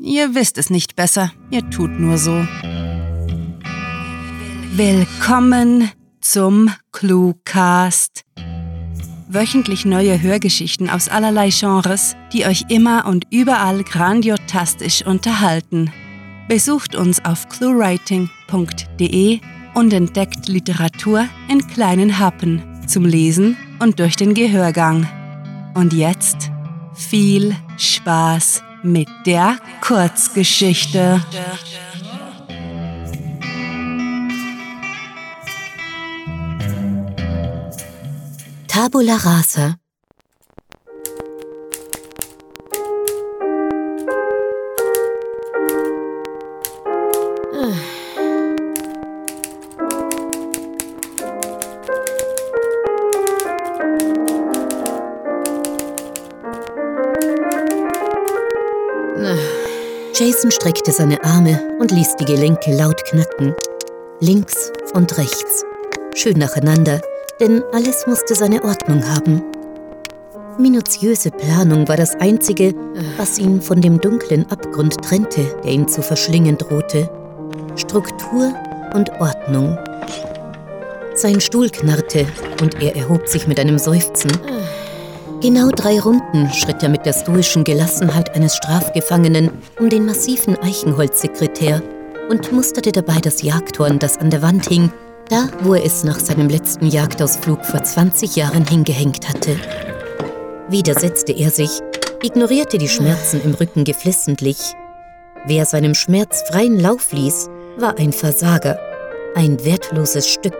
Ihr wisst es nicht besser, ihr tut nur so. Willkommen zum Cluecast. Wöchentlich neue Hörgeschichten aus allerlei Genres, die euch immer und überall grandiotastisch unterhalten. Besucht uns auf cluewriting.de und entdeckt Literatur in kleinen Happen zum Lesen und durch den Gehörgang. Und jetzt viel Spaß mit der Kurzgeschichte. Tabula rasa. Jason streckte seine Arme und ließ die Gelenke laut knacken. Links und rechts. Schön nacheinander, denn alles musste seine Ordnung haben. Minutiöse Planung war das Einzige, was ihn von dem dunklen Abgrund trennte, der ihn zu verschlingen drohte. Struktur und Ordnung. Sein Stuhl knarrte und er erhob sich mit einem Seufzen. Genau drei Runden schritt er mit der stoischen Gelassenheit eines Strafgefangenen um den massiven Eichenholzsekretär und musterte dabei das Jagdhorn, das an der Wand hing, da wo er es nach seinem letzten Jagdausflug vor 20 Jahren hingehängt hatte. Wieder setzte er sich, ignorierte die Schmerzen im Rücken geflissentlich. Wer seinem Schmerz freien Lauf ließ, war ein Versager, ein wertloses Stück.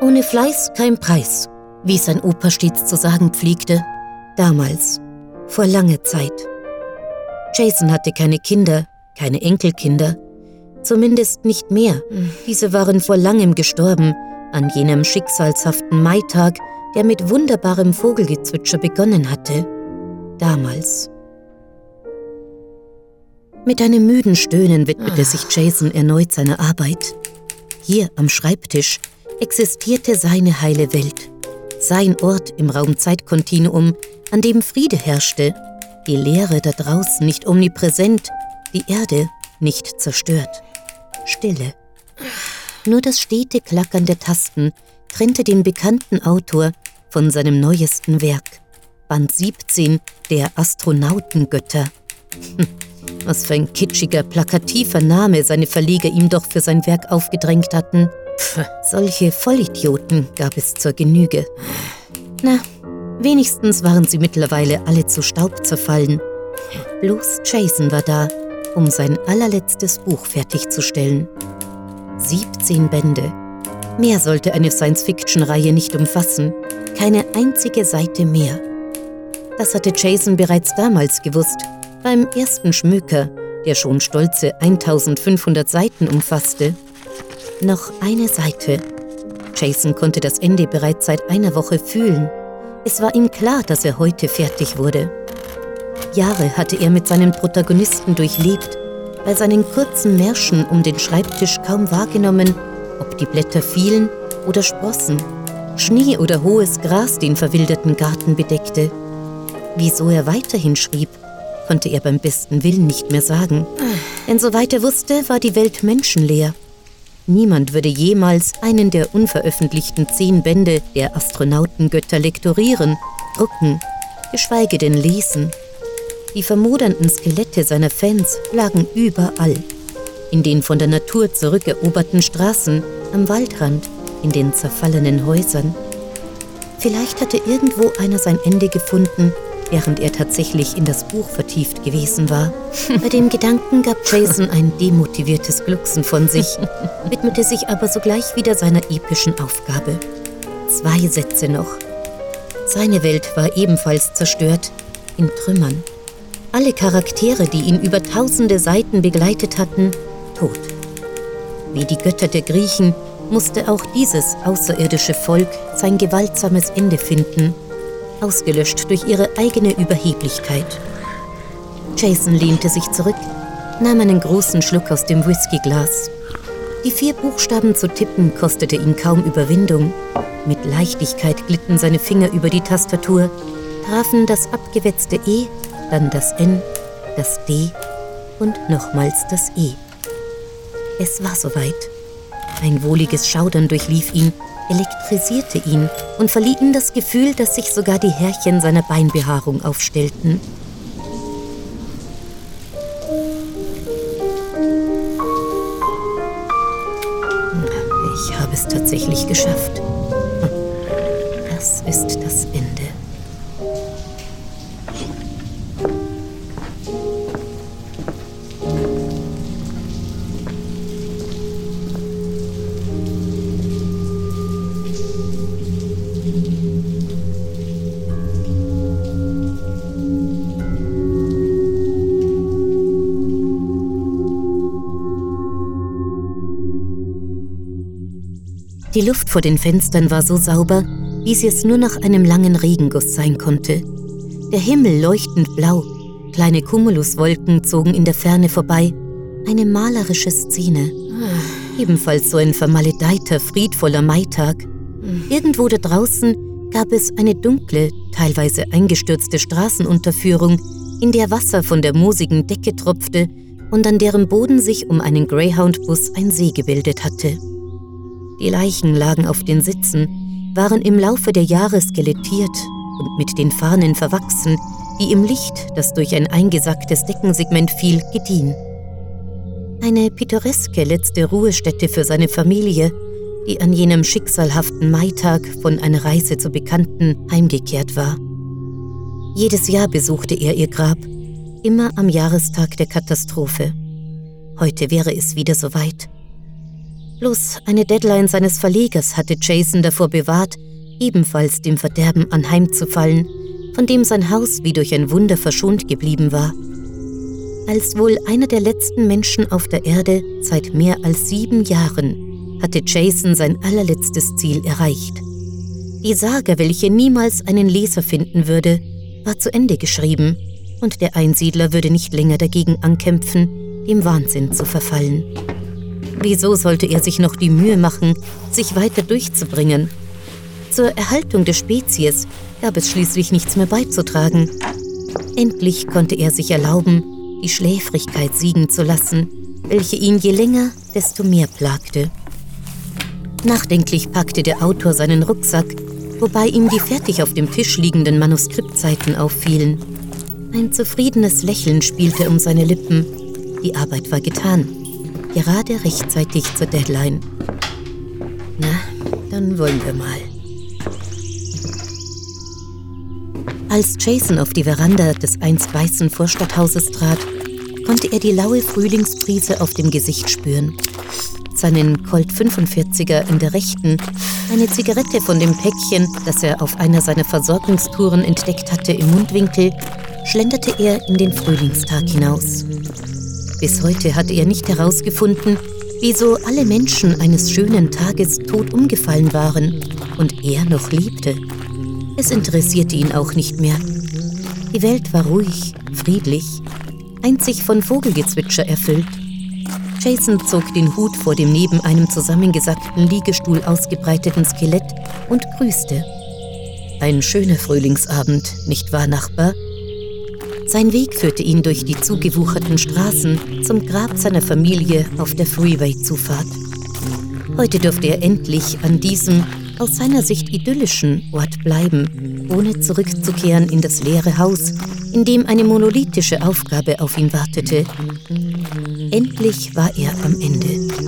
Ohne Fleiß kein Preis, wie sein Opa stets zu sagen pflegte, damals, vor langer Zeit. Jason hatte keine Kinder, keine Enkelkinder, zumindest nicht mehr. Diese waren vor langem gestorben, an jenem schicksalshaften Maitag, der mit wunderbarem Vogelgezwitscher begonnen hatte. Damals. Mit einem müden Stöhnen widmete sich Jason erneut seiner Arbeit. Hier am Schreibtisch existierte seine heile Welt sein Ort im Raum-Zeit-Kontinuum, an dem Friede herrschte, die Leere da draußen nicht omnipräsent, die Erde nicht zerstört. Stille. Nur das stete Klackern der Tasten trennte den bekannten Autor von seinem neuesten Werk. Band 17 der Astronautengötter. Hm, was für ein kitschiger, plakativer Name seine Verleger ihm doch für sein Werk aufgedrängt hatten. Pff, solche Vollidioten gab es zur Genüge. Na, wenigstens waren sie mittlerweile alle zu Staub zerfallen. Bloß Jason war da, um sein allerletztes Buch fertigzustellen. 17 Bände. Mehr sollte eine Science-Fiction-Reihe nicht umfassen. Keine einzige Seite mehr. Das hatte Jason bereits damals gewusst, beim ersten Schmöker, der schon stolze 1500 Seiten umfasste. Noch eine Seite. Jason konnte das Ende bereits seit einer Woche fühlen. Es war ihm klar, dass er heute fertig wurde. Jahre hatte er mit seinen Protagonisten durchlebt, bei seinen kurzen Märschen um den Schreibtisch kaum wahrgenommen, ob die Blätter fielen oder sprossen, Schnee oder hohes Gras den verwilderten Garten bedeckte. Wieso er weiterhin schrieb, konnte er beim besten Willen nicht mehr sagen. Denn soweit er wusste, war die Welt menschenleer. Niemand würde jemals einen der unveröffentlichten zehn Bände der Astronautengötter lektorieren, drucken, geschweige denn lesen. Die vermodernden Skelette seiner Fans lagen überall. In den von der Natur zurückeroberten Straßen, am Waldrand, in den zerfallenen Häusern. Vielleicht hatte irgendwo einer sein Ende gefunden während er tatsächlich in das Buch vertieft gewesen war. Bei dem Gedanken gab Jason ein demotiviertes Glucksen von sich, widmete sich aber sogleich wieder seiner epischen Aufgabe. Zwei Sätze noch. Seine Welt war ebenfalls zerstört, in Trümmern. Alle Charaktere, die ihn über tausende Seiten begleitet hatten, tot. Wie die Götter der Griechen musste auch dieses außerirdische Volk sein gewaltsames Ende finden – ausgelöscht durch ihre eigene Überheblichkeit. Jason lehnte sich zurück, nahm einen großen Schluck aus dem Whiskyglas. Die vier Buchstaben zu tippen kostete ihn kaum Überwindung. Mit Leichtigkeit glitten seine Finger über die Tastatur, trafen das abgewetzte E, dann das N, das D, und nochmals das E. Es war soweit. Ein wohliges Schaudern durchlief ihn, elektrisierte ihn und verlieh ihm das Gefühl, dass sich sogar die Härchen seiner Beinbehaarung aufstellten. Ich habe es tatsächlich geschafft. Die Luft vor den Fenstern war so sauber, wie sie es nur nach einem langen Regenguss sein konnte. Der Himmel leuchtend blau, kleine Cumuluswolken zogen in der Ferne vorbei. Eine malerische Szene. Ebenfalls so ein vermaledeiter, friedvoller Maitag. Irgendwo da draußen gab es eine dunkle, teilweise eingestürzte Straßenunterführung, in der Wasser von der moosigen Decke tropfte und an deren Boden sich um einen Greyhound-Bus ein See gebildet hatte. Die Leichen lagen auf den Sitzen, waren im Laufe der Jahre skelettiert und mit den Fahnen verwachsen, die im Licht, das durch ein eingesacktes Deckensegment fiel, gediehen. Eine pittoreske letzte Ruhestätte für seine Familie, die an jenem schicksalhaften Maitag von einer Reise zu Bekannten heimgekehrt war. Jedes Jahr besuchte er ihr Grab, immer am Jahrestag der Katastrophe. Heute wäre es wieder soweit. Bloß eine Deadline seines Verlegers hatte Jason davor bewahrt, ebenfalls dem Verderben anheimzufallen, von dem sein Haus wie durch ein Wunder verschont geblieben war. Als wohl einer der letzten Menschen auf der Erde seit mehr als sieben Jahren hatte Jason sein allerletztes Ziel erreicht. Die Sage, welche niemals einen Leser finden würde, war zu Ende geschrieben und der Einsiedler würde nicht länger dagegen ankämpfen, dem Wahnsinn zu verfallen. Wieso sollte er sich noch die Mühe machen, sich weiter durchzubringen? Zur Erhaltung der Spezies gab es schließlich nichts mehr beizutragen. Endlich konnte er sich erlauben, die Schläfrigkeit siegen zu lassen, welche ihn je länger, desto mehr plagte. Nachdenklich packte der Autor seinen Rucksack, wobei ihm die fertig auf dem Tisch liegenden Manuskriptseiten auffielen. Ein zufriedenes Lächeln spielte um seine Lippen. Die Arbeit war getan gerade rechtzeitig zur Deadline. Na, dann wollen wir mal. Als Jason auf die Veranda des einst weißen Vorstadthauses trat, konnte er die laue Frühlingsbrise auf dem Gesicht spüren. Seinen Colt 45er in der rechten, eine Zigarette von dem Päckchen, das er auf einer seiner Versorgungstouren entdeckt hatte, im Mundwinkel, schlenderte er in den Frühlingstag hinaus. Bis heute hatte er nicht herausgefunden, wieso alle Menschen eines schönen Tages tot umgefallen waren und er noch liebte. Es interessierte ihn auch nicht mehr. Die Welt war ruhig, friedlich, einzig von Vogelgezwitscher erfüllt. Jason zog den Hut vor dem neben einem zusammengesackten Liegestuhl ausgebreiteten Skelett und grüßte. Ein schöner Frühlingsabend, nicht wahr, Nachbar? Sein Weg führte ihn durch die zugewucherten Straßen zum Grab seiner Familie auf der Freeway-Zufahrt. Heute durfte er endlich an diesem aus seiner Sicht idyllischen Ort bleiben, ohne zurückzukehren in das leere Haus, in dem eine monolithische Aufgabe auf ihn wartete. Endlich war er am Ende.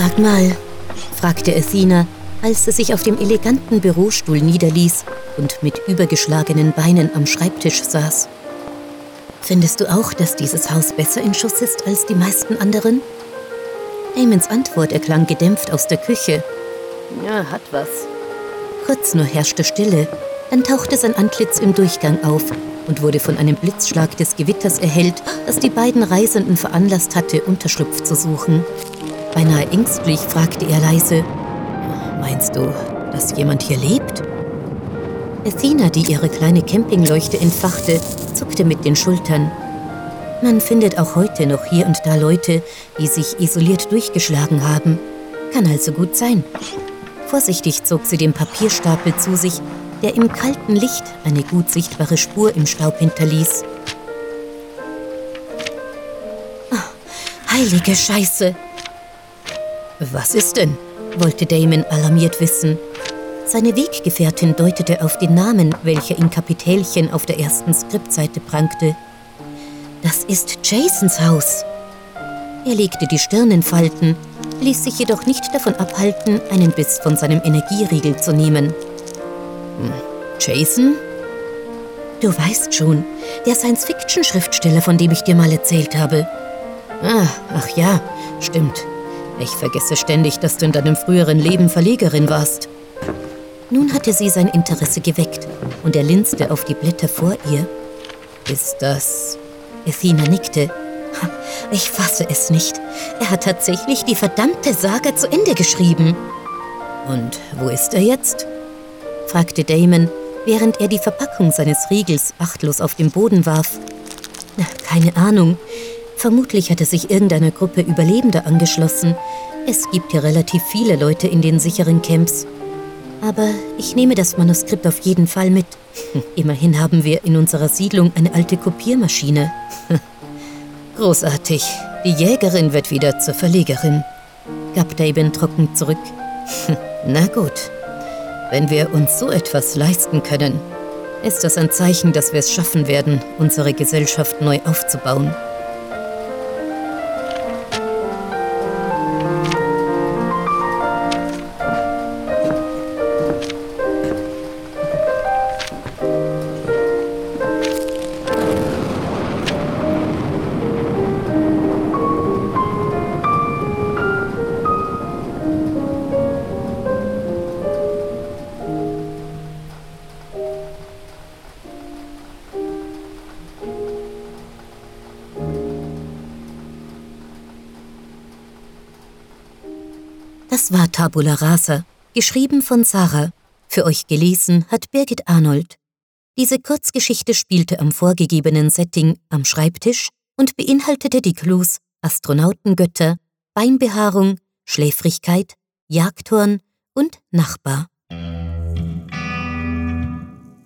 Sag mal, fragte Athena, als sie sich auf dem eleganten Bürostuhl niederließ und mit übergeschlagenen Beinen am Schreibtisch saß. Findest du auch, dass dieses Haus besser in Schuss ist als die meisten anderen? Amons Antwort erklang gedämpft aus der Küche. Ja, hat was. Kurz nur herrschte Stille, dann tauchte sein Antlitz im Durchgang auf und wurde von einem Blitzschlag des Gewitters erhellt, das die beiden Reisenden veranlasst hatte, Unterschlupf zu suchen. Beinahe ängstlich fragte er leise, Meinst du, dass jemand hier lebt? Athena, die ihre kleine Campingleuchte entfachte, zuckte mit den Schultern. Man findet auch heute noch hier und da Leute, die sich isoliert durchgeschlagen haben. Kann also gut sein. Vorsichtig zog sie den Papierstapel zu sich, der im kalten Licht eine gut sichtbare Spur im Staub hinterließ. Oh, heilige Scheiße! Was ist denn? wollte Damon alarmiert wissen. Seine Weggefährtin deutete auf den Namen, welcher in Kapitälchen auf der ersten Skriptseite prangte. Das ist Jasons Haus. Er legte die Stirn in Falten, ließ sich jedoch nicht davon abhalten, einen Biss von seinem Energieriegel zu nehmen. Hm, Jason? Du weißt schon, der Science-Fiction-Schriftsteller, von dem ich dir mal erzählt habe. Ah, ach ja, stimmt. Ich vergesse ständig, dass du in deinem früheren Leben Verlegerin warst. Nun hatte sie sein Interesse geweckt und er linste auf die Blätter vor ihr. Ist das. Athena nickte. Ich fasse es nicht. Er hat tatsächlich die verdammte Saga zu Ende geschrieben. Und wo ist er jetzt? fragte Damon, während er die Verpackung seines Riegels achtlos auf den Boden warf. Keine Ahnung. Vermutlich hatte sich irgendeiner Gruppe Überlebender angeschlossen. Es gibt hier relativ viele Leute in den sicheren Camps. Aber ich nehme das Manuskript auf jeden Fall mit. Immerhin haben wir in unserer Siedlung eine alte Kopiermaschine. Großartig. Die Jägerin wird wieder zur Verlegerin, gab Daben trocken zurück. Na gut. Wenn wir uns so etwas leisten können, ist das ein Zeichen, dass wir es schaffen werden, unsere Gesellschaft neu aufzubauen. Das war Tabula Rasa, geschrieben von Sarah. Für euch gelesen hat Birgit Arnold. Diese Kurzgeschichte spielte am vorgegebenen Setting am Schreibtisch und beinhaltete die Clues Astronautengötter, Beinbehaarung, Schläfrigkeit, Jagdhorn und Nachbar.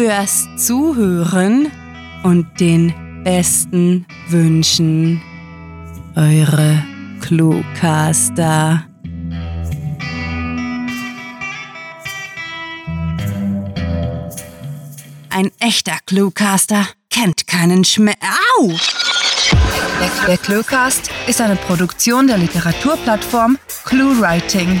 fürs Zuhören und den besten Wünschen. Eure Cluecaster. Ein echter Cluecaster kennt keinen Schmerz. Au! Der, Cluecast ist eine Produktion der Literaturplattform ClueWriting.